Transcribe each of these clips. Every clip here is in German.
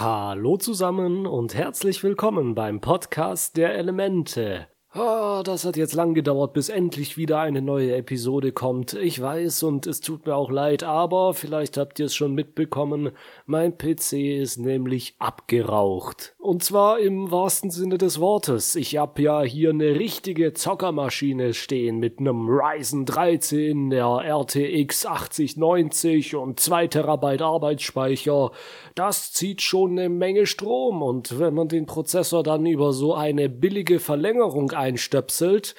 Hallo zusammen und herzlich willkommen beim Podcast der Elemente. Ah, das hat jetzt lang gedauert, bis endlich wieder eine neue Episode kommt. Ich weiß und es tut mir auch leid, aber vielleicht habt ihr es schon mitbekommen, mein PC ist nämlich abgeraucht. Und zwar im wahrsten Sinne des Wortes. Ich hab ja hier eine richtige Zockermaschine stehen mit einem Ryzen 13, der RTX 8090 und 2 Terabyte Arbeitsspeicher. Das zieht schon eine Menge Strom und wenn man den Prozessor dann über so eine billige Verlängerung einstöpselt,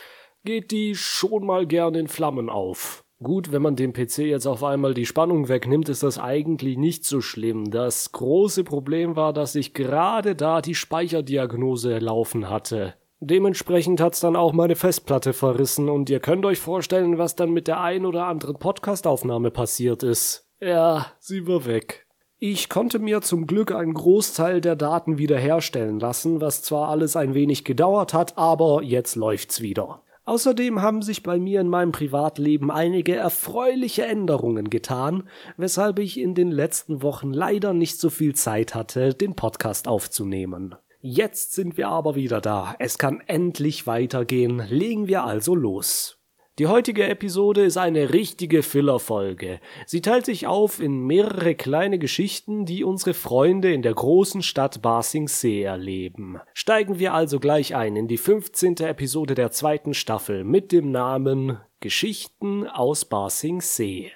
geht die schon mal gern in Flammen auf. Gut, wenn man dem PC jetzt auf einmal die Spannung wegnimmt, ist das eigentlich nicht so schlimm. Das große Problem war, dass ich gerade da die Speicherdiagnose laufen hatte. Dementsprechend hat's dann auch meine Festplatte verrissen und ihr könnt euch vorstellen, was dann mit der ein oder anderen Podcastaufnahme passiert ist. Ja, sie war weg. Ich konnte mir zum Glück einen Großteil der Daten wiederherstellen lassen, was zwar alles ein wenig gedauert hat, aber jetzt läuft's wieder. Außerdem haben sich bei mir in meinem Privatleben einige erfreuliche Änderungen getan, weshalb ich in den letzten Wochen leider nicht so viel Zeit hatte, den Podcast aufzunehmen. Jetzt sind wir aber wieder da. Es kann endlich weitergehen. Legen wir also los. Die heutige Episode ist eine richtige Filler-Folge. Sie teilt sich auf in mehrere kleine Geschichten, die unsere Freunde in der großen Stadt Basingsee erleben. Steigen wir also gleich ein in die 15. Episode der zweiten Staffel mit dem Namen Geschichten aus Basingsee.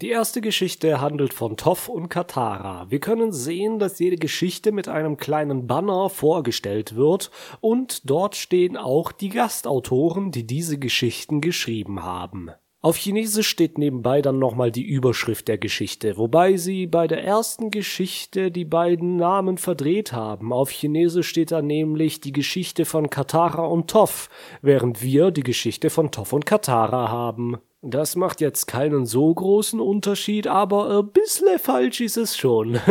Die erste Geschichte handelt von Toff und Katara. Wir können sehen, dass jede Geschichte mit einem kleinen Banner vorgestellt wird und dort stehen auch die Gastautoren, die diese Geschichten geschrieben haben. Auf Chinesisch steht nebenbei dann nochmal die Überschrift der Geschichte, wobei sie bei der ersten Geschichte die beiden Namen verdreht haben. Auf Chinesisch steht da nämlich die Geschichte von Katara und Toff, während wir die Geschichte von Toff und Katara haben. Das macht jetzt keinen so großen Unterschied, aber ein bisschen falsch ist es schon.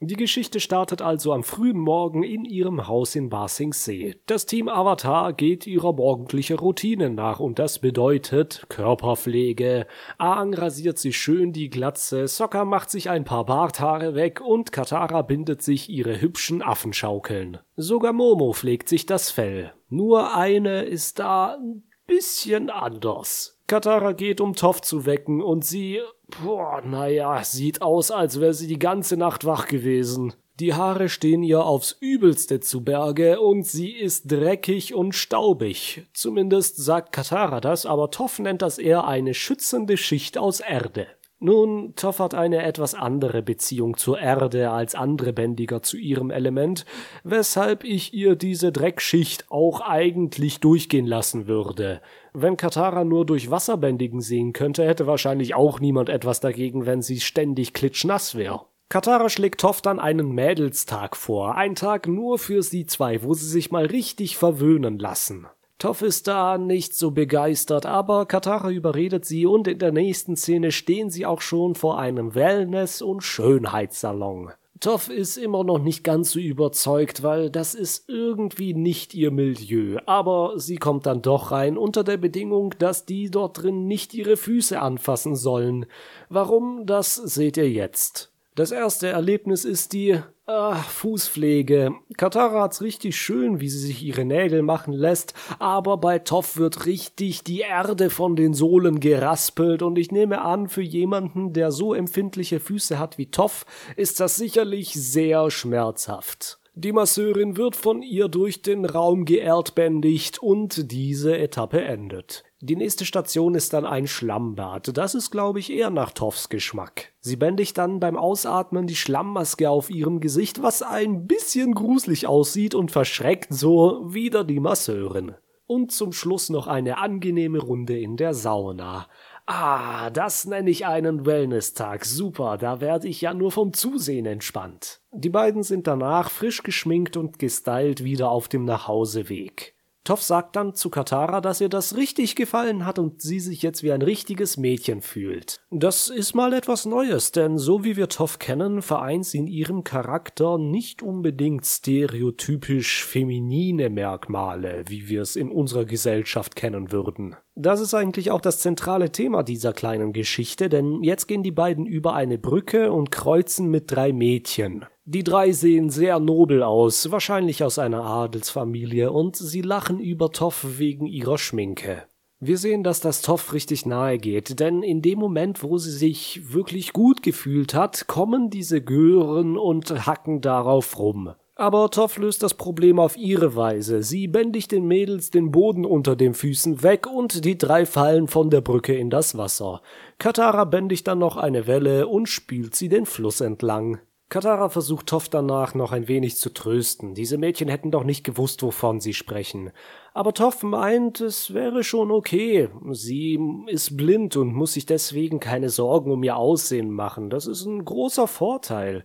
Die Geschichte startet also am frühen Morgen in ihrem Haus in Basingsee. Das Team Avatar geht ihrer morgendlichen Routine nach und das bedeutet Körperpflege. Aang rasiert sich schön die Glatze, Sokka macht sich ein paar Barthaare weg und Katara bindet sich ihre hübschen Affenschaukeln. Sogar Momo pflegt sich das Fell. Nur eine ist da ein bisschen anders. Katara geht, um Toff zu wecken, und sie, boah, naja, sieht aus, als wäre sie die ganze Nacht wach gewesen. Die Haare stehen ihr aufs übelste zu Berge und sie ist dreckig und staubig. Zumindest sagt Katara das, aber Toff nennt das eher eine schützende Schicht aus Erde. Nun, Toff hat eine etwas andere Beziehung zur Erde als andere Bändiger zu ihrem Element, weshalb ich ihr diese Dreckschicht auch eigentlich durchgehen lassen würde. Wenn Katara nur durch Wasserbändigen sehen könnte, hätte wahrscheinlich auch niemand etwas dagegen, wenn sie ständig klitschnass wäre. Katara schlägt Toff dann einen Mädelstag vor, ein Tag nur für sie zwei, wo sie sich mal richtig verwöhnen lassen. Toff ist da nicht so begeistert, aber Katara überredet sie und in der nächsten Szene stehen sie auch schon vor einem Wellness- und Schönheitssalon. Toff ist immer noch nicht ganz so überzeugt, weil das ist irgendwie nicht ihr Milieu, aber sie kommt dann doch rein unter der Bedingung, dass die dort drin nicht ihre Füße anfassen sollen. Warum, das seht ihr jetzt. Das erste Erlebnis ist die Ah, Fußpflege. Katara hat's richtig schön, wie sie sich ihre Nägel machen lässt, aber bei Toff wird richtig die Erde von den Sohlen geraspelt und ich nehme an, für jemanden, der so empfindliche Füße hat wie Toff, ist das sicherlich sehr schmerzhaft. Die Masseurin wird von ihr durch den Raum geerdbändigt und diese Etappe endet. Die nächste Station ist dann ein Schlammbad. Das ist, glaube ich, eher nach Toffs Geschmack. Sie bändigt dann beim Ausatmen die Schlammmaske auf ihrem Gesicht, was ein bisschen gruselig aussieht und verschreckt so wieder die Masseurin. Und zum Schluss noch eine angenehme Runde in der Sauna. Ah, das nenne ich einen Wellness-Tag. Super, da werde ich ja nur vom Zusehen entspannt. Die beiden sind danach frisch geschminkt und gestylt wieder auf dem Nachhauseweg. Toff sagt dann zu Katara, dass ihr das richtig gefallen hat und sie sich jetzt wie ein richtiges Mädchen fühlt. Das ist mal etwas Neues, denn so wie wir Toff kennen, vereint sie in ihrem Charakter nicht unbedingt stereotypisch feminine Merkmale, wie wir es in unserer Gesellschaft kennen würden. Das ist eigentlich auch das zentrale Thema dieser kleinen Geschichte, denn jetzt gehen die beiden über eine Brücke und kreuzen mit drei Mädchen. Die drei sehen sehr nobel aus, wahrscheinlich aus einer Adelsfamilie, und sie lachen über Toff wegen ihrer Schminke. Wir sehen, dass das Toff richtig nahe geht, denn in dem Moment, wo sie sich wirklich gut gefühlt hat, kommen diese Gören und hacken darauf rum. Aber Toff löst das Problem auf ihre Weise. Sie bändigt den Mädels den Boden unter den Füßen weg und die drei fallen von der Brücke in das Wasser. Katara bändigt dann noch eine Welle und spült sie den Fluss entlang. Katara versucht Toff danach noch ein wenig zu trösten. Diese Mädchen hätten doch nicht gewusst, wovon sie sprechen. Aber Toff meint, es wäre schon okay. Sie ist blind und muss sich deswegen keine Sorgen um ihr Aussehen machen. Das ist ein großer Vorteil.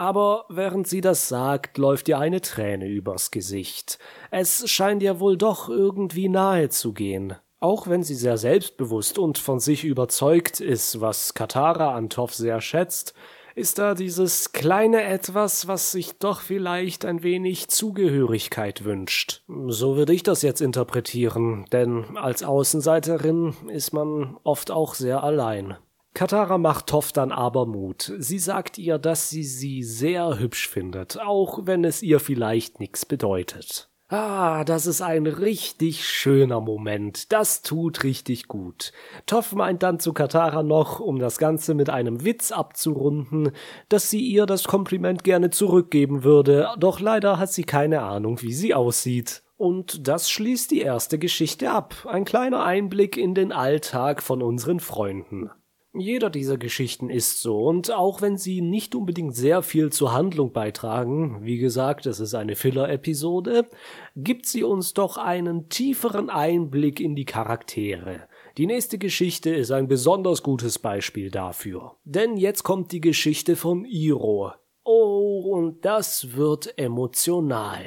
Aber während sie das sagt, läuft ihr eine Träne übers Gesicht. Es scheint ihr wohl doch irgendwie nahe zu gehen. Auch wenn sie sehr selbstbewusst und von sich überzeugt ist, was Katara an Toff sehr schätzt, ist da dieses kleine Etwas, was sich doch vielleicht ein wenig Zugehörigkeit wünscht. So würde ich das jetzt interpretieren, denn als Außenseiterin ist man oft auch sehr allein. Katara macht Toff dann aber Mut. Sie sagt ihr, dass sie sie sehr hübsch findet, auch wenn es ihr vielleicht nichts bedeutet. Ah, das ist ein richtig schöner Moment. Das tut richtig gut. Toff meint dann zu Katara noch, um das Ganze mit einem Witz abzurunden, dass sie ihr das Kompliment gerne zurückgeben würde, doch leider hat sie keine Ahnung, wie sie aussieht. Und das schließt die erste Geschichte ab. Ein kleiner Einblick in den Alltag von unseren Freunden. Jeder dieser Geschichten ist so, und auch wenn sie nicht unbedingt sehr viel zur Handlung beitragen, wie gesagt, es ist eine Filler-Episode, gibt sie uns doch einen tieferen Einblick in die Charaktere. Die nächste Geschichte ist ein besonders gutes Beispiel dafür. Denn jetzt kommt die Geschichte von Iro. Oh, und das wird emotional.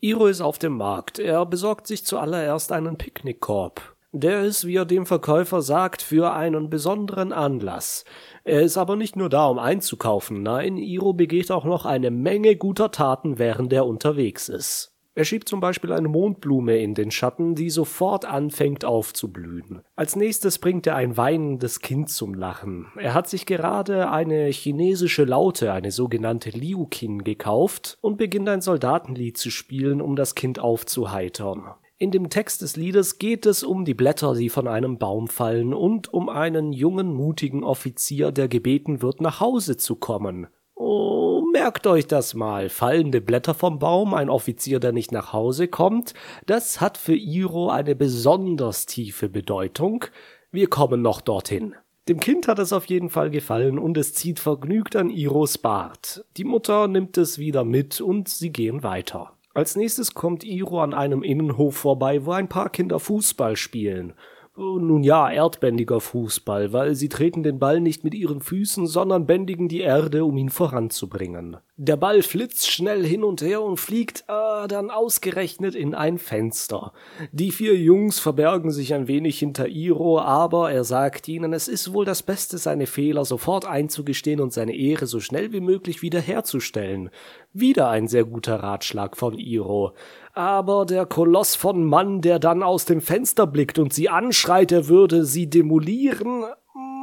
Iro ist auf dem Markt. Er besorgt sich zuallererst einen Picknickkorb. Der ist, wie er dem Verkäufer sagt, für einen besonderen Anlass. Er ist aber nicht nur da, um einzukaufen, nein, Iro begeht auch noch eine Menge guter Taten, während er unterwegs ist. Er schiebt zum Beispiel eine Mondblume in den Schatten, die sofort anfängt aufzublühen. Als nächstes bringt er ein weinendes Kind zum Lachen. Er hat sich gerade eine chinesische Laute, eine sogenannte Liukin, gekauft und beginnt ein Soldatenlied zu spielen, um das Kind aufzuheitern. In dem Text des Liedes geht es um die Blätter, die von einem Baum fallen und um einen jungen, mutigen Offizier, der gebeten wird, nach Hause zu kommen. Oh, merkt euch das mal. Fallende Blätter vom Baum, ein Offizier, der nicht nach Hause kommt, das hat für Iro eine besonders tiefe Bedeutung. Wir kommen noch dorthin. Dem Kind hat es auf jeden Fall gefallen und es zieht vergnügt an Iros Bart. Die Mutter nimmt es wieder mit und sie gehen weiter. Als nächstes kommt Iro an einem Innenhof vorbei, wo ein paar Kinder Fußball spielen. Nun ja, erdbändiger Fußball, weil sie treten den Ball nicht mit ihren Füßen, sondern bändigen die Erde, um ihn voranzubringen. Der Ball flitzt schnell hin und her und fliegt äh, dann ausgerechnet in ein Fenster. Die vier Jungs verbergen sich ein wenig hinter Iro, aber er sagt ihnen, es ist wohl das Beste, seine Fehler sofort einzugestehen und seine Ehre so schnell wie möglich wiederherzustellen. Wieder ein sehr guter Ratschlag von Iro aber der Koloss von Mann, der dann aus dem Fenster blickt und sie anschreit, er würde sie demolieren,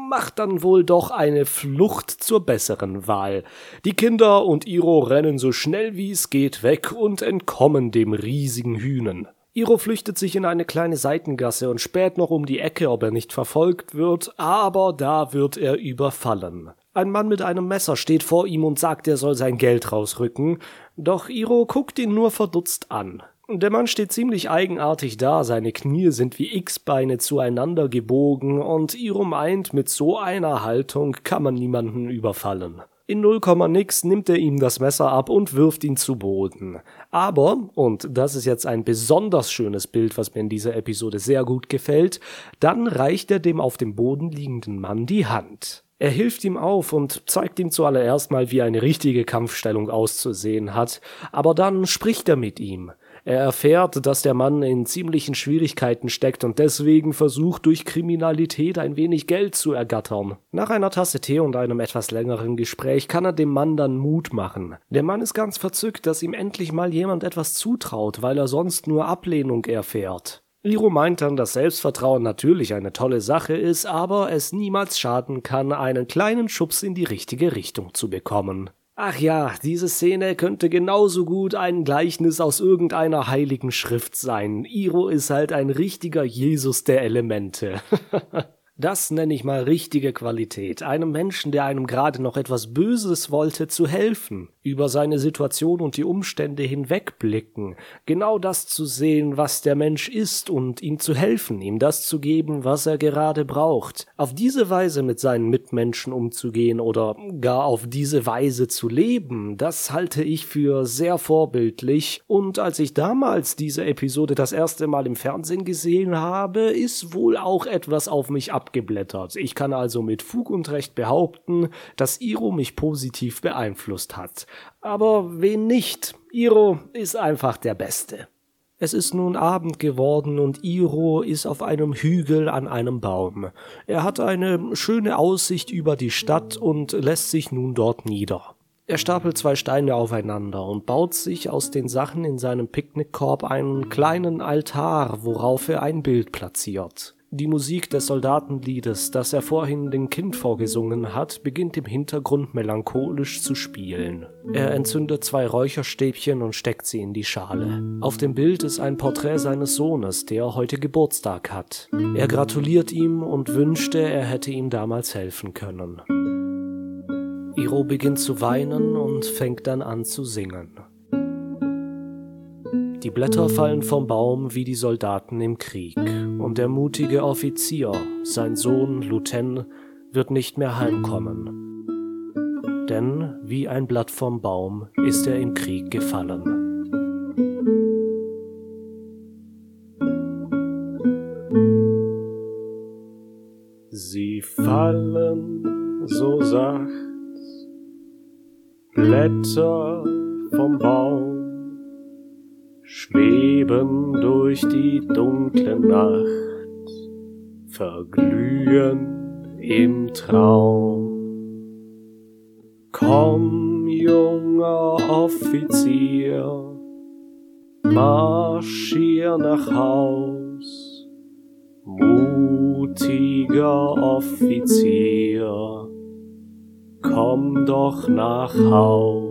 macht dann wohl doch eine Flucht zur besseren Wahl. Die Kinder und Iro rennen so schnell wie es geht weg und entkommen dem riesigen Hühnen. Iro flüchtet sich in eine kleine Seitengasse und späht noch um die Ecke, ob er nicht verfolgt wird, aber da wird er überfallen. Ein Mann mit einem Messer steht vor ihm und sagt, er soll sein Geld rausrücken, doch Iro guckt ihn nur verdutzt an. Der Mann steht ziemlich eigenartig da, seine Knie sind wie X-Beine zueinander gebogen und Iro meint, mit so einer Haltung kann man niemanden überfallen. In null nix nimmt er ihm das Messer ab und wirft ihn zu Boden. Aber, und das ist jetzt ein besonders schönes Bild, was mir in dieser Episode sehr gut gefällt, dann reicht er dem auf dem Boden liegenden Mann die Hand. Er hilft ihm auf und zeigt ihm zuallererst mal, wie eine richtige Kampfstellung auszusehen hat, aber dann spricht er mit ihm. Er erfährt, dass der Mann in ziemlichen Schwierigkeiten steckt und deswegen versucht, durch Kriminalität ein wenig Geld zu ergattern. Nach einer Tasse Tee und einem etwas längeren Gespräch kann er dem Mann dann Mut machen. Der Mann ist ganz verzückt, dass ihm endlich mal jemand etwas zutraut, weil er sonst nur Ablehnung erfährt. Iro meint dann, dass Selbstvertrauen natürlich eine tolle Sache ist, aber es niemals schaden kann, einen kleinen Schubs in die richtige Richtung zu bekommen. Ach ja, diese Szene könnte genauso gut ein Gleichnis aus irgendeiner heiligen Schrift sein. Iro ist halt ein richtiger Jesus der Elemente. Das nenne ich mal richtige Qualität. Einem Menschen, der einem gerade noch etwas Böses wollte, zu helfen, über seine Situation und die Umstände hinwegblicken, genau das zu sehen, was der Mensch ist und ihm zu helfen, ihm das zu geben, was er gerade braucht. Auf diese Weise mit seinen Mitmenschen umzugehen oder gar auf diese Weise zu leben, das halte ich für sehr vorbildlich. Und als ich damals diese Episode das erste Mal im Fernsehen gesehen habe, ist wohl auch etwas auf mich ab abgeblättert. Ich kann also mit Fug und Recht behaupten, dass Iro mich positiv beeinflusst hat. Aber wen nicht? Iro ist einfach der Beste. Es ist nun Abend geworden und Iro ist auf einem Hügel an einem Baum. Er hat eine schöne Aussicht über die Stadt und lässt sich nun dort nieder. Er stapelt zwei Steine aufeinander und baut sich aus den Sachen in seinem Picknickkorb einen kleinen Altar, worauf er ein Bild platziert. Die Musik des Soldatenliedes, das er vorhin dem Kind vorgesungen hat, beginnt im Hintergrund melancholisch zu spielen. Er entzündet zwei Räucherstäbchen und steckt sie in die Schale. Auf dem Bild ist ein Porträt seines Sohnes, der heute Geburtstag hat. Er gratuliert ihm und wünschte, er hätte ihm damals helfen können. Iro beginnt zu weinen und fängt dann an zu singen. Die Blätter fallen vom Baum wie die Soldaten im Krieg, und der mutige Offizier, sein Sohn Luten, wird nicht mehr heimkommen. Denn wie ein Blatt vom Baum ist er im Krieg gefallen. Sie fallen so sacht, Blätter vom Baum schweben durch die dunkle Nacht, verglühen im Traum. Komm, junger Offizier, marschier nach Haus, mutiger Offizier, komm doch nach Haus.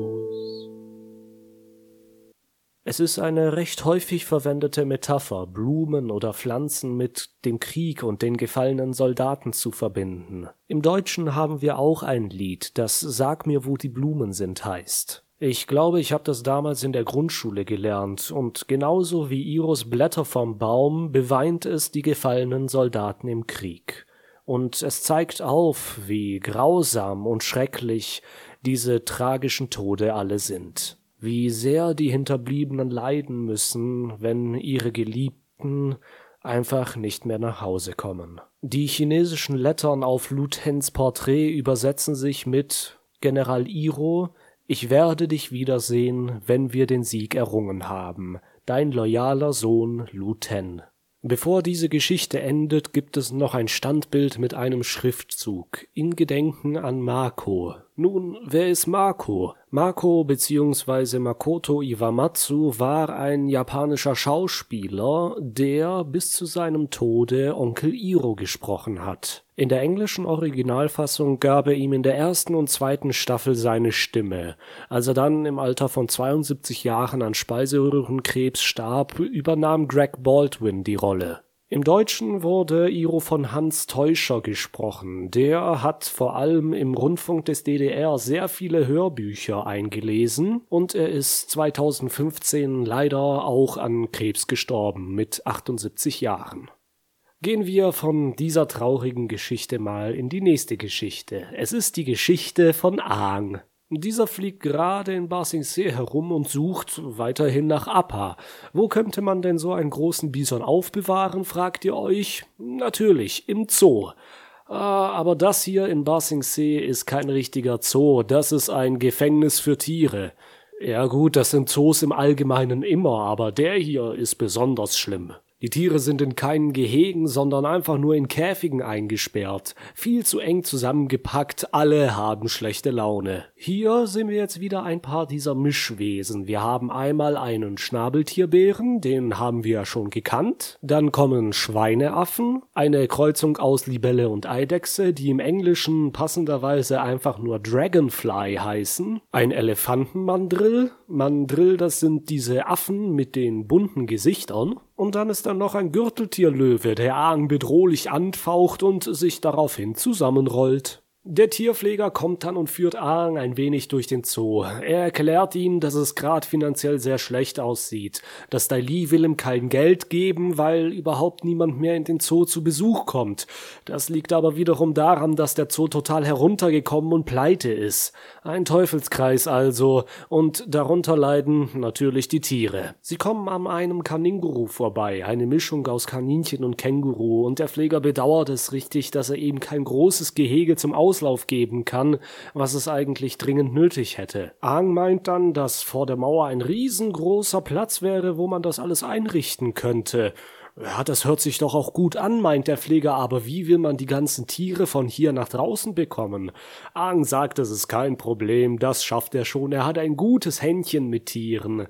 Es ist eine recht häufig verwendete Metapher, Blumen oder Pflanzen mit dem Krieg und den gefallenen Soldaten zu verbinden. Im Deutschen haben wir auch ein Lied, das Sag mir, wo die Blumen sind heißt. Ich glaube, ich habe das damals in der Grundschule gelernt, und genauso wie Iros Blätter vom Baum beweint es die gefallenen Soldaten im Krieg. Und es zeigt auf, wie grausam und schrecklich diese tragischen Tode alle sind wie sehr die Hinterbliebenen leiden müssen, wenn ihre Geliebten einfach nicht mehr nach Hause kommen. Die chinesischen Lettern auf Lutens Porträt übersetzen sich mit General Iro, ich werde dich wiedersehen, wenn wir den Sieg errungen haben. Dein loyaler Sohn Luten. Bevor diese Geschichte endet, gibt es noch ein Standbild mit einem Schriftzug in Gedenken an Marco. Nun, wer ist Marco? Marco bzw. Makoto Iwamatsu war ein japanischer Schauspieler, der bis zu seinem Tode Onkel Iro gesprochen hat. In der englischen Originalfassung gab er ihm in der ersten und zweiten Staffel seine Stimme. Als er dann im Alter von 72 Jahren an Speiseröhrenkrebs starb, übernahm Greg Baldwin die Rolle. Im Deutschen wurde Iro von Hans Teuscher gesprochen. Der hat vor allem im Rundfunk des DDR sehr viele Hörbücher eingelesen und er ist 2015 leider auch an Krebs gestorben mit 78 Jahren. Gehen wir von dieser traurigen Geschichte mal in die nächste Geschichte. Es ist die Geschichte von Aang. Dieser fliegt gerade in Basingsee herum und sucht weiterhin nach Appa. Wo könnte man denn so einen großen Bison aufbewahren, fragt ihr euch? Natürlich, im Zoo. Ah, aber das hier in Basingsee ist kein richtiger Zoo, das ist ein Gefängnis für Tiere. Ja gut, das sind Zoos im Allgemeinen immer, aber der hier ist besonders schlimm. Die Tiere sind in keinen Gehegen, sondern einfach nur in Käfigen eingesperrt. Viel zu eng zusammengepackt, alle haben schlechte Laune. Hier sehen wir jetzt wieder ein paar dieser Mischwesen. Wir haben einmal einen Schnabeltierbären, den haben wir ja schon gekannt. Dann kommen Schweineaffen, eine Kreuzung aus Libelle und Eidechse, die im Englischen passenderweise einfach nur Dragonfly heißen. Ein Elefantenmandrill. Mandrill, das sind diese Affen mit den bunten Gesichtern. Und dann ist da noch ein Gürteltierlöwe, der Aang bedrohlich anfaucht und sich daraufhin zusammenrollt. Der Tierpfleger kommt dann und führt Aang ein wenig durch den Zoo. Er erklärt ihm, dass es gerade finanziell sehr schlecht aussieht, dass Dai Li will ihm kein Geld geben, weil überhaupt niemand mehr in den Zoo zu Besuch kommt. Das liegt aber wiederum daran, dass der Zoo total heruntergekommen und pleite ist. Ein Teufelskreis also, und darunter leiden natürlich die Tiere. Sie kommen an einem Kaninguru vorbei, eine Mischung aus Kaninchen und Känguru, und der Pfleger bedauert es richtig, dass er ihm kein großes Gehege zum Auslauf geben kann, was es eigentlich dringend nötig hätte. Aang meint dann, dass vor der Mauer ein riesengroßer Platz wäre, wo man das alles einrichten könnte. Ja, das hört sich doch auch gut an, meint der Pfleger, aber wie will man die ganzen Tiere von hier nach draußen bekommen? Aang sagt, es ist kein Problem, das schafft er schon, er hat ein gutes Händchen mit Tieren.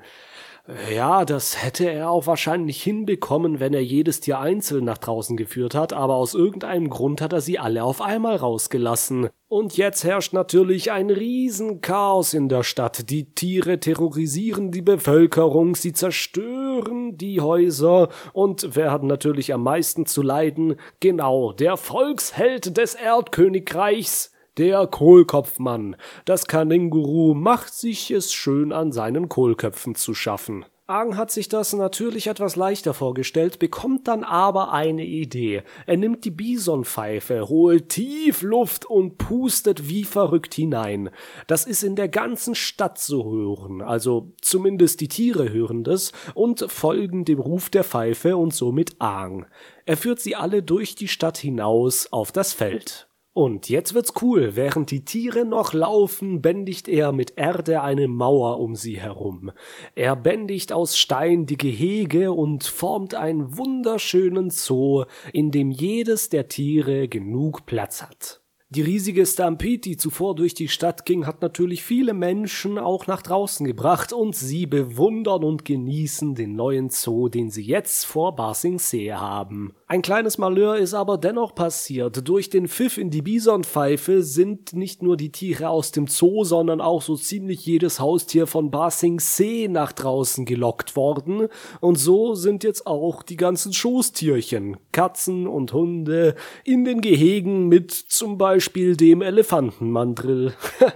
Ja, das hätte er auch wahrscheinlich hinbekommen, wenn er jedes Tier einzeln nach draußen geführt hat, aber aus irgendeinem Grund hat er sie alle auf einmal rausgelassen. Und jetzt herrscht natürlich ein Riesenchaos in der Stadt. Die Tiere terrorisieren die Bevölkerung, sie zerstören die Häuser und wer hat natürlich am meisten zu leiden? Genau, der Volksheld des Erdkönigreichs, der Kohlkopfmann. Das Kaninguru macht sich es schön an seinen Kohlköpfen zu schaffen. Aang hat sich das natürlich etwas leichter vorgestellt, bekommt dann aber eine Idee. Er nimmt die Bisonpfeife, holt tief Luft und pustet wie verrückt hinein. Das ist in der ganzen Stadt zu hören, also zumindest die Tiere hören das und folgen dem Ruf der Pfeife und somit Aang. Er führt sie alle durch die Stadt hinaus auf das Feld. Und jetzt wird's cool. Während die Tiere noch laufen, bändigt er mit Erde eine Mauer um sie herum. Er bändigt aus Stein die Gehege und formt einen wunderschönen Zoo, in dem jedes der Tiere genug Platz hat. Die riesige Stampede, die zuvor durch die Stadt ging, hat natürlich viele Menschen auch nach draußen gebracht und sie bewundern und genießen den neuen Zoo, den sie jetzt vor Basingsee haben. Ein kleines Malheur ist aber dennoch passiert. Durch den Pfiff in die Bisonpfeife sind nicht nur die Tiere aus dem Zoo, sondern auch so ziemlich jedes Haustier von Basingsee nach draußen gelockt worden. Und so sind jetzt auch die ganzen Schoßtierchen, Katzen und Hunde in den Gehegen mit zum Beispiel Beispiel dem Elefantenmandrill.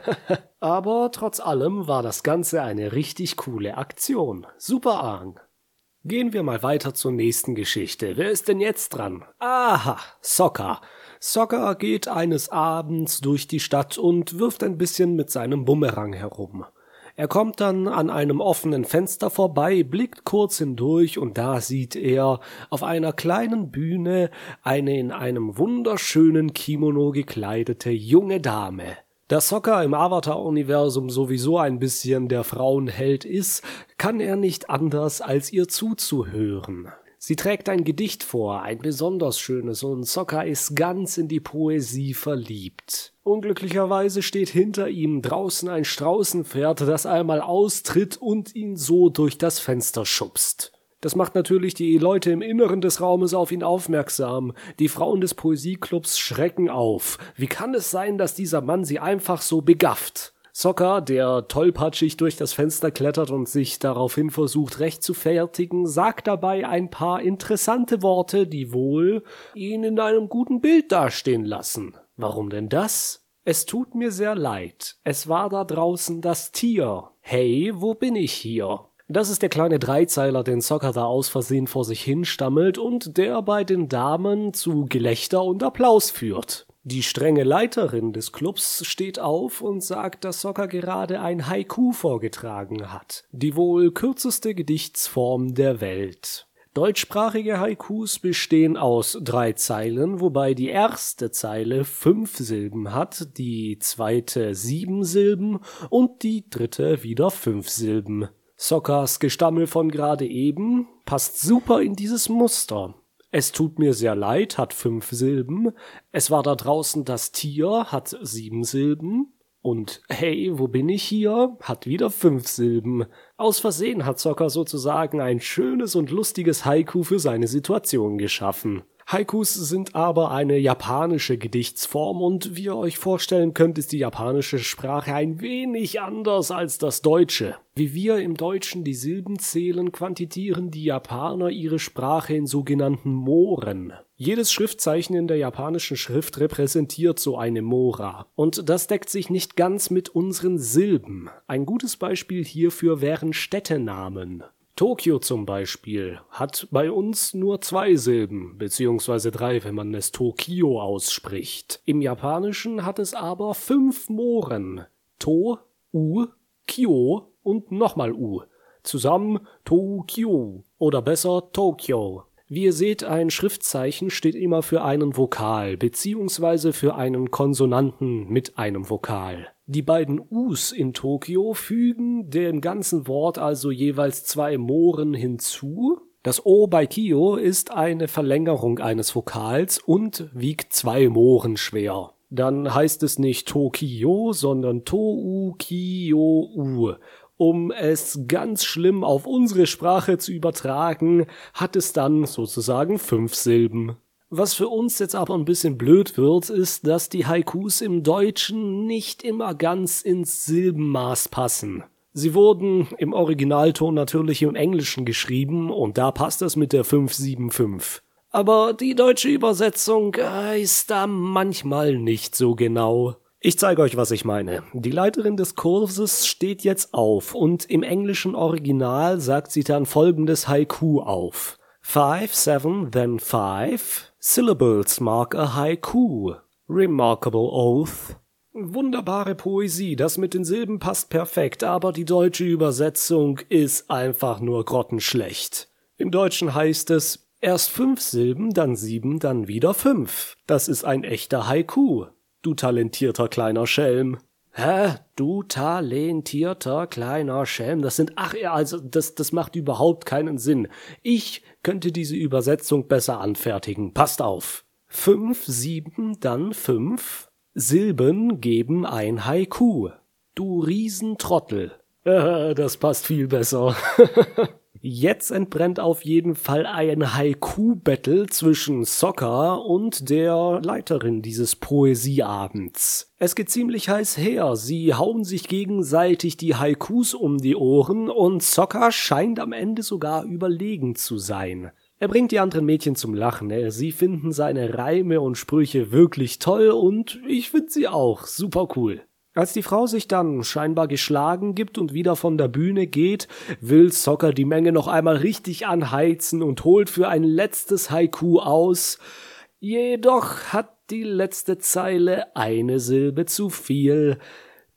Aber trotz allem war das Ganze eine richtig coole Aktion. Super Aang. Gehen wir mal weiter zur nächsten Geschichte. Wer ist denn jetzt dran? Aha, Sokka. Sokka geht eines Abends durch die Stadt und wirft ein bisschen mit seinem Bumerang herum. Er kommt dann an einem offenen Fenster vorbei, blickt kurz hindurch und da sieht er auf einer kleinen Bühne eine in einem wunderschönen Kimono gekleidete junge Dame. Da Sokka im Avatar-Universum sowieso ein bisschen der Frauenheld ist, kann er nicht anders, als ihr zuzuhören. Sie trägt ein Gedicht vor, ein besonders schönes, und Sokka ist ganz in die Poesie verliebt. Unglücklicherweise steht hinter ihm draußen ein Straußenpferd, das einmal austritt und ihn so durch das Fenster schubst. Das macht natürlich die Leute im Inneren des Raumes auf ihn aufmerksam. Die Frauen des Poesieclubs schrecken auf. Wie kann es sein, dass dieser Mann sie einfach so begafft? Zocker, der tollpatschig durch das Fenster klettert und sich daraufhin versucht recht zu fertigen, sagt dabei ein paar interessante Worte, die wohl ihn in einem guten Bild dastehen lassen. Warum denn das? Es tut mir sehr leid. Es war da draußen das Tier. Hey, wo bin ich hier? Das ist der kleine Dreizeiler, den Zocker da aus Versehen vor sich hin stammelt und der bei den Damen zu Gelächter und Applaus führt. Die strenge Leiterin des Clubs steht auf und sagt, dass Zocker gerade ein Haiku vorgetragen hat. Die wohl kürzeste Gedichtsform der Welt. Deutschsprachige Haikus bestehen aus drei Zeilen, wobei die erste Zeile fünf Silben hat, die zweite sieben Silben und die dritte wieder fünf Silben. Sockers Gestammel von gerade eben passt super in dieses Muster. Es tut mir sehr leid hat fünf Silben. Es war da draußen das Tier hat sieben Silben. Und hey, wo bin ich hier? hat wieder fünf Silben. Aus Versehen hat Zocker sozusagen ein schönes und lustiges Haiku für seine Situation geschaffen. Haikus sind aber eine japanische Gedichtsform und wie ihr euch vorstellen könnt, ist die japanische Sprache ein wenig anders als das Deutsche. Wie wir im Deutschen die Silben zählen, quantitieren die Japaner ihre Sprache in sogenannten Mohren. Jedes Schriftzeichen in der japanischen Schrift repräsentiert so eine Mora. Und das deckt sich nicht ganz mit unseren Silben. Ein gutes Beispiel hierfür wären Städtenamen. Tokio zum Beispiel hat bei uns nur zwei Silben, beziehungsweise drei, wenn man es Tokio ausspricht. Im Japanischen hat es aber fünf Mohren. To, U, Kyo und nochmal U. Zusammen Tokyo oder besser Tokyo. Wie ihr seht, ein Schriftzeichen steht immer für einen Vokal beziehungsweise für einen Konsonanten mit einem Vokal. Die beiden Us in Tokio fügen dem ganzen Wort also jeweils zwei Mohren hinzu. Das O bei Kyo ist eine Verlängerung eines Vokals und wiegt zwei Mohren schwer. Dann heißt es nicht Tokio, sondern To-U-Kyo-U. Um es ganz schlimm auf unsere Sprache zu übertragen, hat es dann sozusagen fünf Silben. Was für uns jetzt aber ein bisschen blöd wird, ist, dass die Haikus im Deutschen nicht immer ganz ins Silbenmaß passen. Sie wurden im Originalton natürlich im Englischen geschrieben und da passt es mit der 575. Aber die deutsche Übersetzung äh, ist da manchmal nicht so genau. Ich zeige euch, was ich meine. Die Leiterin des Kurses steht jetzt auf und im englischen Original sagt sie dann folgendes Haiku auf. Five, seven, then five. Syllables mark a haiku. Remarkable oath. Wunderbare Poesie, das mit den Silben passt perfekt, aber die deutsche Übersetzung ist einfach nur grottenschlecht. Im Deutschen heißt es erst fünf Silben, dann sieben, dann wieder fünf. Das ist ein echter Haiku du talentierter kleiner Schelm. Hä? Du talentierter kleiner Schelm? Das sind, ach ja, also, das, das macht überhaupt keinen Sinn. Ich könnte diese Übersetzung besser anfertigen. Passt auf. Fünf, sieben, dann fünf. Silben geben ein Haiku. Du Riesentrottel. Das passt viel besser. Jetzt entbrennt auf jeden Fall ein Haiku-Battle zwischen Soccer und der Leiterin dieses Poesieabends. Es geht ziemlich heiß her, sie hauen sich gegenseitig die Haikus um die Ohren und Soccer scheint am Ende sogar überlegen zu sein. Er bringt die anderen Mädchen zum Lachen, sie finden seine Reime und Sprüche wirklich toll und ich find sie auch super cool. Als die Frau sich dann scheinbar geschlagen gibt und wieder von der Bühne geht, will Soccer die Menge noch einmal richtig anheizen und holt für ein letztes Haiku aus. Jedoch hat die letzte Zeile eine Silbe zu viel.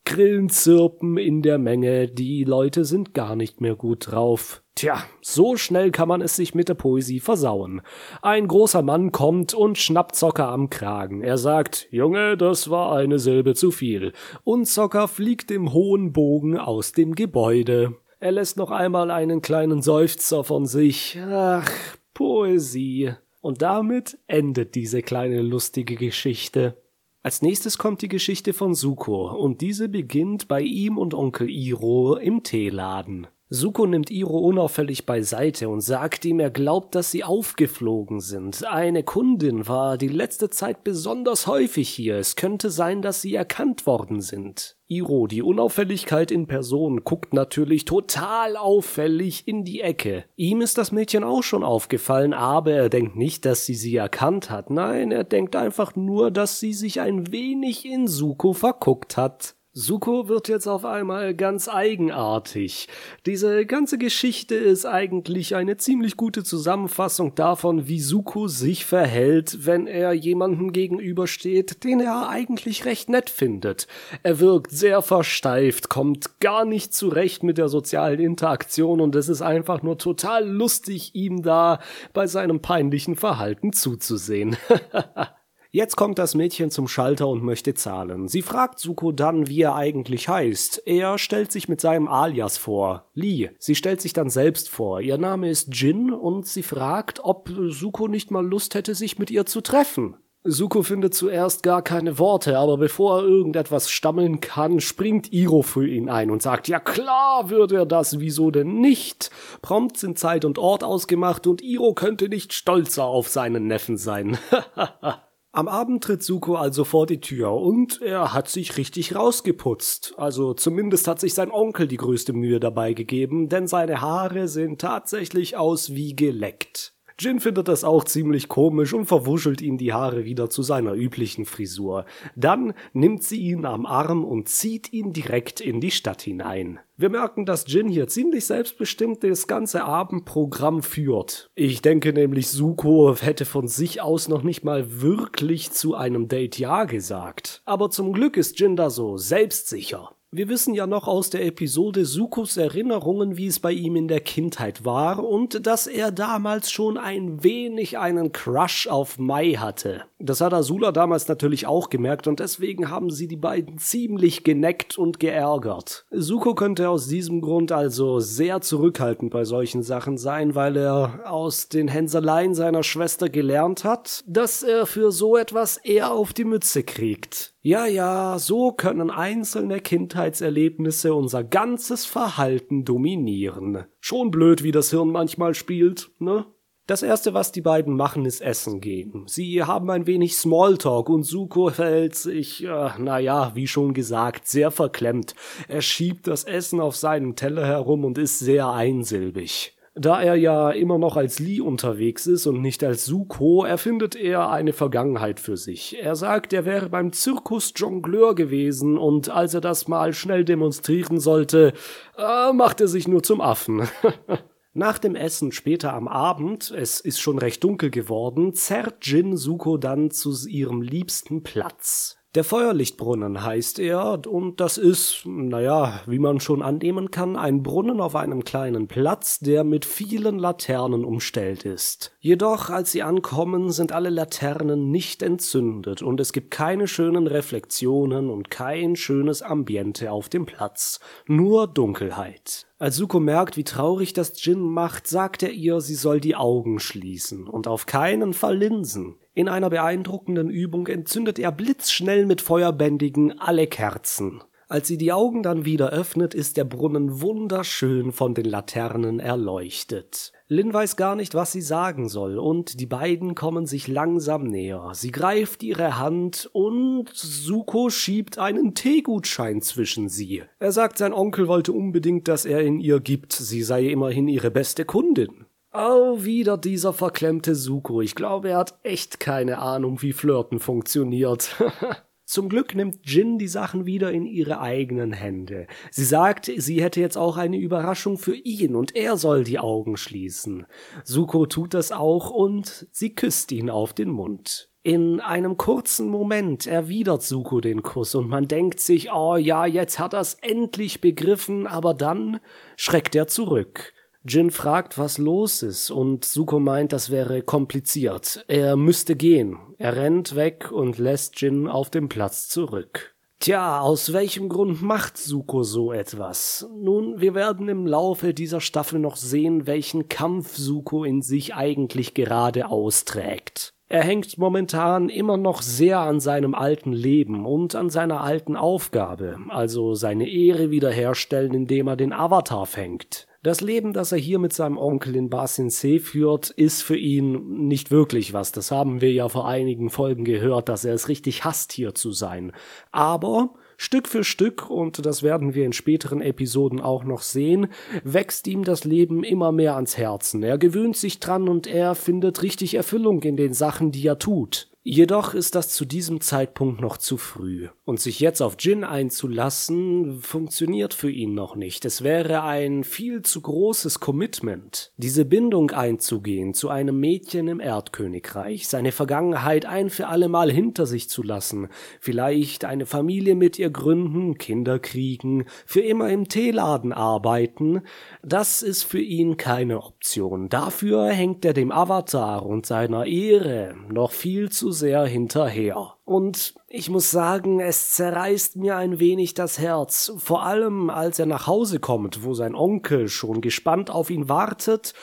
Grillen zirpen in der Menge, die Leute sind gar nicht mehr gut drauf. Tja, so schnell kann man es sich mit der Poesie versauen. Ein großer Mann kommt und schnappt Zocker am Kragen. Er sagt, Junge, das war eine Silbe zu viel. Und Zocker fliegt im hohen Bogen aus dem Gebäude. Er lässt noch einmal einen kleinen Seufzer von sich. Ach, Poesie. Und damit endet diese kleine lustige Geschichte. Als nächstes kommt die Geschichte von Suko und diese beginnt bei ihm und Onkel Iro im Teeladen. Suko nimmt Iro unauffällig beiseite und sagt ihm, er glaubt, dass sie aufgeflogen sind. Eine Kundin war die letzte Zeit besonders häufig hier. Es könnte sein, dass sie erkannt worden sind. Iro, die Unauffälligkeit in Person, guckt natürlich total auffällig in die Ecke. Ihm ist das Mädchen auch schon aufgefallen, aber er denkt nicht, dass sie sie erkannt hat. Nein, er denkt einfach nur, dass sie sich ein wenig in Suko verguckt hat. Suko wird jetzt auf einmal ganz eigenartig. Diese ganze Geschichte ist eigentlich eine ziemlich gute Zusammenfassung davon, wie Suko sich verhält, wenn er jemanden gegenübersteht, den er eigentlich recht nett findet. Er wirkt sehr versteift, kommt gar nicht zurecht mit der sozialen Interaktion und es ist einfach nur total lustig, ihm da bei seinem peinlichen Verhalten zuzusehen. Jetzt kommt das Mädchen zum Schalter und möchte zahlen. Sie fragt Suko dann, wie er eigentlich heißt. Er stellt sich mit seinem Alias vor, Lee. Sie stellt sich dann selbst vor. Ihr Name ist Jin und sie fragt, ob Suko nicht mal Lust hätte, sich mit ihr zu treffen. Suko findet zuerst gar keine Worte, aber bevor er irgendetwas stammeln kann, springt Iro für ihn ein und sagt, ja klar würde er das, wieso denn nicht? Prompt sind Zeit und Ort ausgemacht und Iro könnte nicht stolzer auf seinen Neffen sein. Am Abend tritt Suko also vor die Tür und er hat sich richtig rausgeputzt. Also zumindest hat sich sein Onkel die größte Mühe dabei gegeben, denn seine Haare sehen tatsächlich aus wie geleckt. Jin findet das auch ziemlich komisch und verwuschelt ihm die Haare wieder zu seiner üblichen Frisur. Dann nimmt sie ihn am Arm und zieht ihn direkt in die Stadt hinein. Wir merken, dass Jin hier ziemlich selbstbestimmt das ganze Abendprogramm führt. Ich denke nämlich, Suko hätte von sich aus noch nicht mal wirklich zu einem Date Ja gesagt. Aber zum Glück ist Jin da so selbstsicher. Wir wissen ja noch aus der Episode Sukos Erinnerungen, wie es bei ihm in der Kindheit war und dass er damals schon ein wenig einen Crush auf Mai hatte. Das hat Azula damals natürlich auch gemerkt und deswegen haben sie die beiden ziemlich geneckt und geärgert. Suko könnte aus diesem Grund also sehr zurückhaltend bei solchen Sachen sein, weil er aus den Hänseleien seiner Schwester gelernt hat, dass er für so etwas eher auf die Mütze kriegt. Ja, ja, so können einzelne Kindheitserlebnisse unser ganzes Verhalten dominieren. Schon blöd, wie das Hirn manchmal spielt, ne? Das erste, was die beiden machen, ist essen gehen. Sie haben ein wenig Smalltalk und Suko verhält sich, äh, naja, wie schon gesagt, sehr verklemmt. Er schiebt das Essen auf seinem Teller herum und ist sehr einsilbig. Da er ja immer noch als Lee unterwegs ist und nicht als Suko, erfindet er eine Vergangenheit für sich. Er sagt, er wäre beim Zirkus Jongleur gewesen und als er das mal schnell demonstrieren sollte, äh, macht er sich nur zum Affen. Nach dem Essen später am Abend, es ist schon recht dunkel geworden, zerrt Jin Suko dann zu ihrem liebsten Platz. Der Feuerlichtbrunnen heißt er, und das ist, naja, wie man schon annehmen kann, ein Brunnen auf einem kleinen Platz, der mit vielen Laternen umstellt ist. Jedoch, als sie ankommen, sind alle Laternen nicht entzündet und es gibt keine schönen Reflexionen und kein schönes Ambiente auf dem Platz, nur Dunkelheit. Als Suko merkt, wie traurig das Jin macht, sagt er ihr, sie soll die Augen schließen und auf keinen Fall linsen. In einer beeindruckenden Übung entzündet er blitzschnell mit Feuerbändigen alle Kerzen. Als sie die Augen dann wieder öffnet, ist der Brunnen wunderschön von den Laternen erleuchtet. Lin weiß gar nicht, was sie sagen soll, und die beiden kommen sich langsam näher. Sie greift ihre Hand und Suko schiebt einen Teegutschein zwischen sie. Er sagt, sein Onkel wollte unbedingt, dass er ihn ihr gibt, sie sei immerhin ihre beste Kundin. Oh, wieder dieser verklemmte Suko. Ich glaube, er hat echt keine Ahnung, wie Flirten funktioniert. Zum Glück nimmt Jin die Sachen wieder in ihre eigenen Hände. Sie sagt, sie hätte jetzt auch eine Überraschung für ihn und er soll die Augen schließen. Suko tut das auch und sie küsst ihn auf den Mund. In einem kurzen Moment erwidert Suko den Kuss und man denkt sich, oh ja, jetzt hat er's endlich begriffen, aber dann schreckt er zurück. Jin fragt, was los ist, und Suko meint, das wäre kompliziert. Er müsste gehen. Er rennt weg und lässt Jin auf dem Platz zurück. Tja, aus welchem Grund macht Suko so etwas? Nun, wir werden im Laufe dieser Staffel noch sehen, welchen Kampf Suko in sich eigentlich gerade austrägt. Er hängt momentan immer noch sehr an seinem alten Leben und an seiner alten Aufgabe, also seine Ehre wiederherstellen, indem er den Avatar fängt. Das Leben, das er hier mit seinem Onkel in Basin C führt, ist für ihn nicht wirklich was. Das haben wir ja vor einigen Folgen gehört, dass er es richtig hasst, hier zu sein. Aber Stück für Stück, und das werden wir in späteren Episoden auch noch sehen, wächst ihm das Leben immer mehr ans Herzen. Er gewöhnt sich dran und er findet richtig Erfüllung in den Sachen, die er tut. Jedoch ist das zu diesem Zeitpunkt noch zu früh, und sich jetzt auf Jin einzulassen, funktioniert für ihn noch nicht. Es wäre ein viel zu großes Commitment, diese Bindung einzugehen zu einem Mädchen im Erdkönigreich, seine Vergangenheit ein für allemal hinter sich zu lassen, vielleicht eine Familie mit ihr gründen, Kinder kriegen, für immer im Teeladen arbeiten, das ist für ihn keine Option. Dafür hängt er dem Avatar und seiner Ehre noch viel zu sehr hinterher. Und ich muss sagen, es zerreißt mir ein wenig das Herz, vor allem als er nach Hause kommt, wo sein Onkel schon gespannt auf ihn wartet,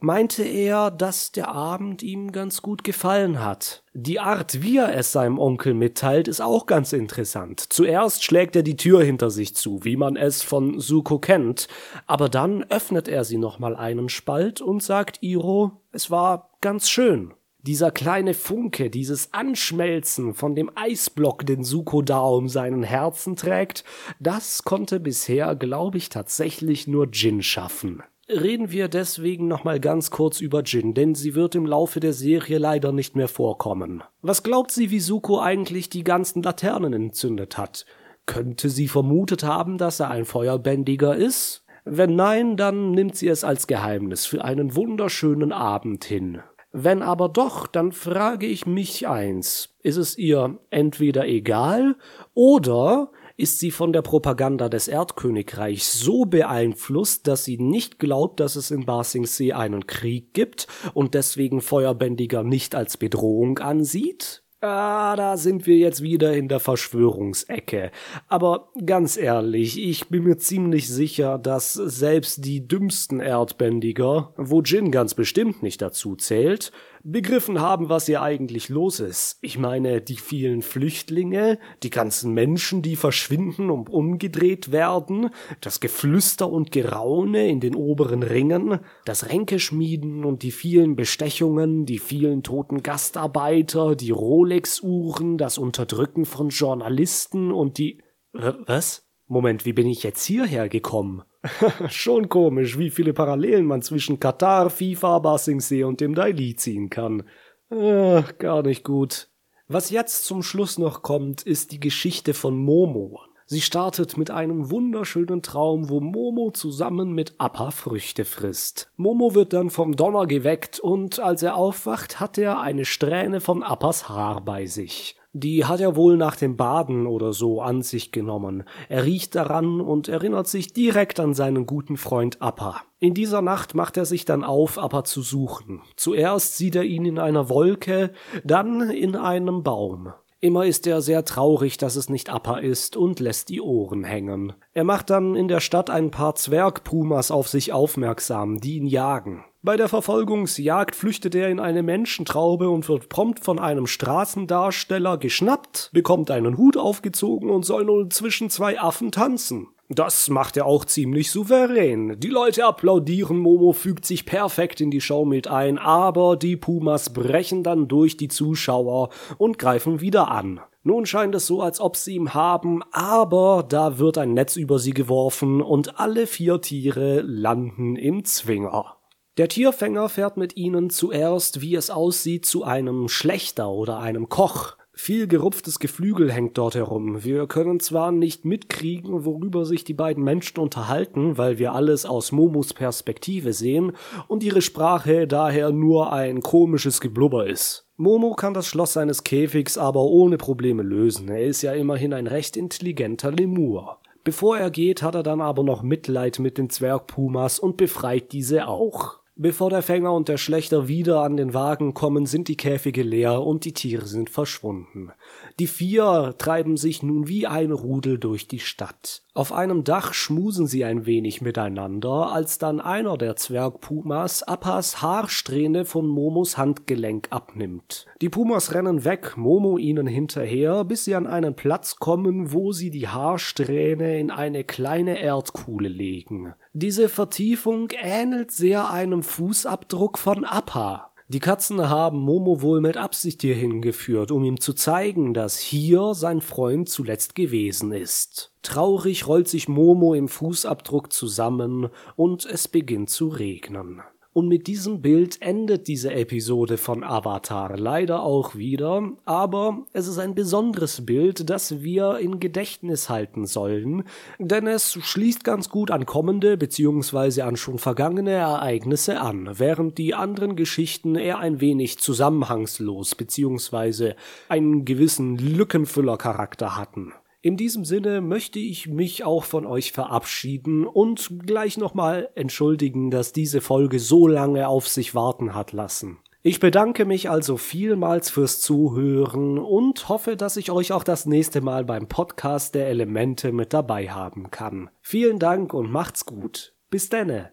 meinte er, dass der Abend ihm ganz gut gefallen hat. Die Art, wie er es seinem Onkel mitteilt, ist auch ganz interessant. Zuerst schlägt er die Tür hinter sich zu, wie man es von Suko kennt, aber dann öffnet er sie nochmal einen Spalt und sagt Iro, es war ganz schön. Dieser kleine Funke, dieses Anschmelzen von dem Eisblock, den Suko da um seinen Herzen trägt, das konnte bisher, glaube ich, tatsächlich nur Jin schaffen. Reden wir deswegen nochmal ganz kurz über Jin, denn sie wird im Laufe der Serie leider nicht mehr vorkommen. Was glaubt sie, wie Suko eigentlich die ganzen Laternen entzündet hat? Könnte sie vermutet haben, dass er ein Feuerbändiger ist? Wenn nein, dann nimmt sie es als Geheimnis für einen wunderschönen Abend hin. Wenn aber doch, dann frage ich mich eins. Ist es ihr entweder egal oder ist sie von der Propaganda des Erdkönigreichs so beeinflusst, dass sie nicht glaubt, dass es in Basingsee einen Krieg gibt und deswegen Feuerbändiger nicht als Bedrohung ansieht? Ah, da sind wir jetzt wieder in der Verschwörungsecke. Aber ganz ehrlich, ich bin mir ziemlich sicher, dass selbst die dümmsten Erdbändiger, wo Jin ganz bestimmt nicht dazu zählt, begriffen haben, was hier eigentlich los ist. Ich meine, die vielen Flüchtlinge, die ganzen Menschen, die verschwinden und umgedreht werden, das Geflüster und Geraune in den oberen Ringen, das Ränkeschmieden und die vielen Bestechungen, die vielen toten Gastarbeiter, die Rolex-Uhren, das Unterdrücken von Journalisten und die... Was? Moment, wie bin ich jetzt hierher gekommen? Schon komisch, wie viele Parallelen man zwischen Katar, FIFA, Basingsee und dem Daili ziehen kann. Äh, gar nicht gut. Was jetzt zum Schluss noch kommt, ist die Geschichte von Momo. Sie startet mit einem wunderschönen Traum, wo Momo zusammen mit Appa Früchte frisst. Momo wird dann vom Donner geweckt und als er aufwacht, hat er eine Strähne von Appas Haar bei sich. Die hat er wohl nach dem Baden oder so an sich genommen. Er riecht daran und erinnert sich direkt an seinen guten Freund Appa. In dieser Nacht macht er sich dann auf, Appa zu suchen. Zuerst sieht er ihn in einer Wolke, dann in einem Baum. Immer ist er sehr traurig, dass es nicht Appa ist und lässt die Ohren hängen. Er macht dann in der Stadt ein paar Zwergpumas auf sich aufmerksam, die ihn jagen. Bei der Verfolgungsjagd flüchtet er in eine Menschentraube und wird prompt von einem Straßendarsteller geschnappt, bekommt einen Hut aufgezogen und soll nun zwischen zwei Affen tanzen. Das macht er auch ziemlich souverän. Die Leute applaudieren, Momo fügt sich perfekt in die Show mit ein, aber die Pumas brechen dann durch die Zuschauer und greifen wieder an. Nun scheint es so, als ob sie ihn haben, aber da wird ein Netz über sie geworfen und alle vier Tiere landen im Zwinger. Der Tierfänger fährt mit ihnen zuerst, wie es aussieht, zu einem Schlechter oder einem Koch. Viel gerupftes Geflügel hängt dort herum. Wir können zwar nicht mitkriegen, worüber sich die beiden Menschen unterhalten, weil wir alles aus Momos Perspektive sehen und ihre Sprache daher nur ein komisches Geblubber ist. Momo kann das Schloss seines Käfigs aber ohne Probleme lösen. Er ist ja immerhin ein recht intelligenter Lemur. Bevor er geht, hat er dann aber noch Mitleid mit den Zwergpumas und befreit diese auch. Bevor der Fänger und der Schlechter wieder an den Wagen kommen, sind die Käfige leer und die Tiere sind verschwunden. Die vier treiben sich nun wie ein Rudel durch die Stadt. Auf einem Dach schmusen sie ein wenig miteinander, als dann einer der Zwergpumas Appas Haarsträhne von Momos Handgelenk abnimmt. Die Pumas rennen weg, Momo ihnen hinterher, bis sie an einen Platz kommen, wo sie die Haarsträhne in eine kleine Erdkuhle legen. Diese Vertiefung ähnelt sehr einem Fußabdruck von Appa. Die Katzen haben Momo wohl mit Absicht hierhin geführt, um ihm zu zeigen, dass hier sein Freund zuletzt gewesen ist. Traurig rollt sich Momo im Fußabdruck zusammen und es beginnt zu regnen. Und mit diesem Bild endet diese Episode von Avatar leider auch wieder, aber es ist ein besonderes Bild, das wir in Gedächtnis halten sollen, denn es schließt ganz gut an kommende bzw. an schon vergangene Ereignisse an, während die anderen Geschichten eher ein wenig zusammenhangslos bzw. einen gewissen Lückenfüllercharakter hatten. In diesem Sinne möchte ich mich auch von euch verabschieden und gleich nochmal entschuldigen, dass diese Folge so lange auf sich warten hat lassen. Ich bedanke mich also vielmals fürs Zuhören und hoffe, dass ich euch auch das nächste Mal beim Podcast der Elemente mit dabei haben kann. Vielen Dank und macht's gut. Bis denne.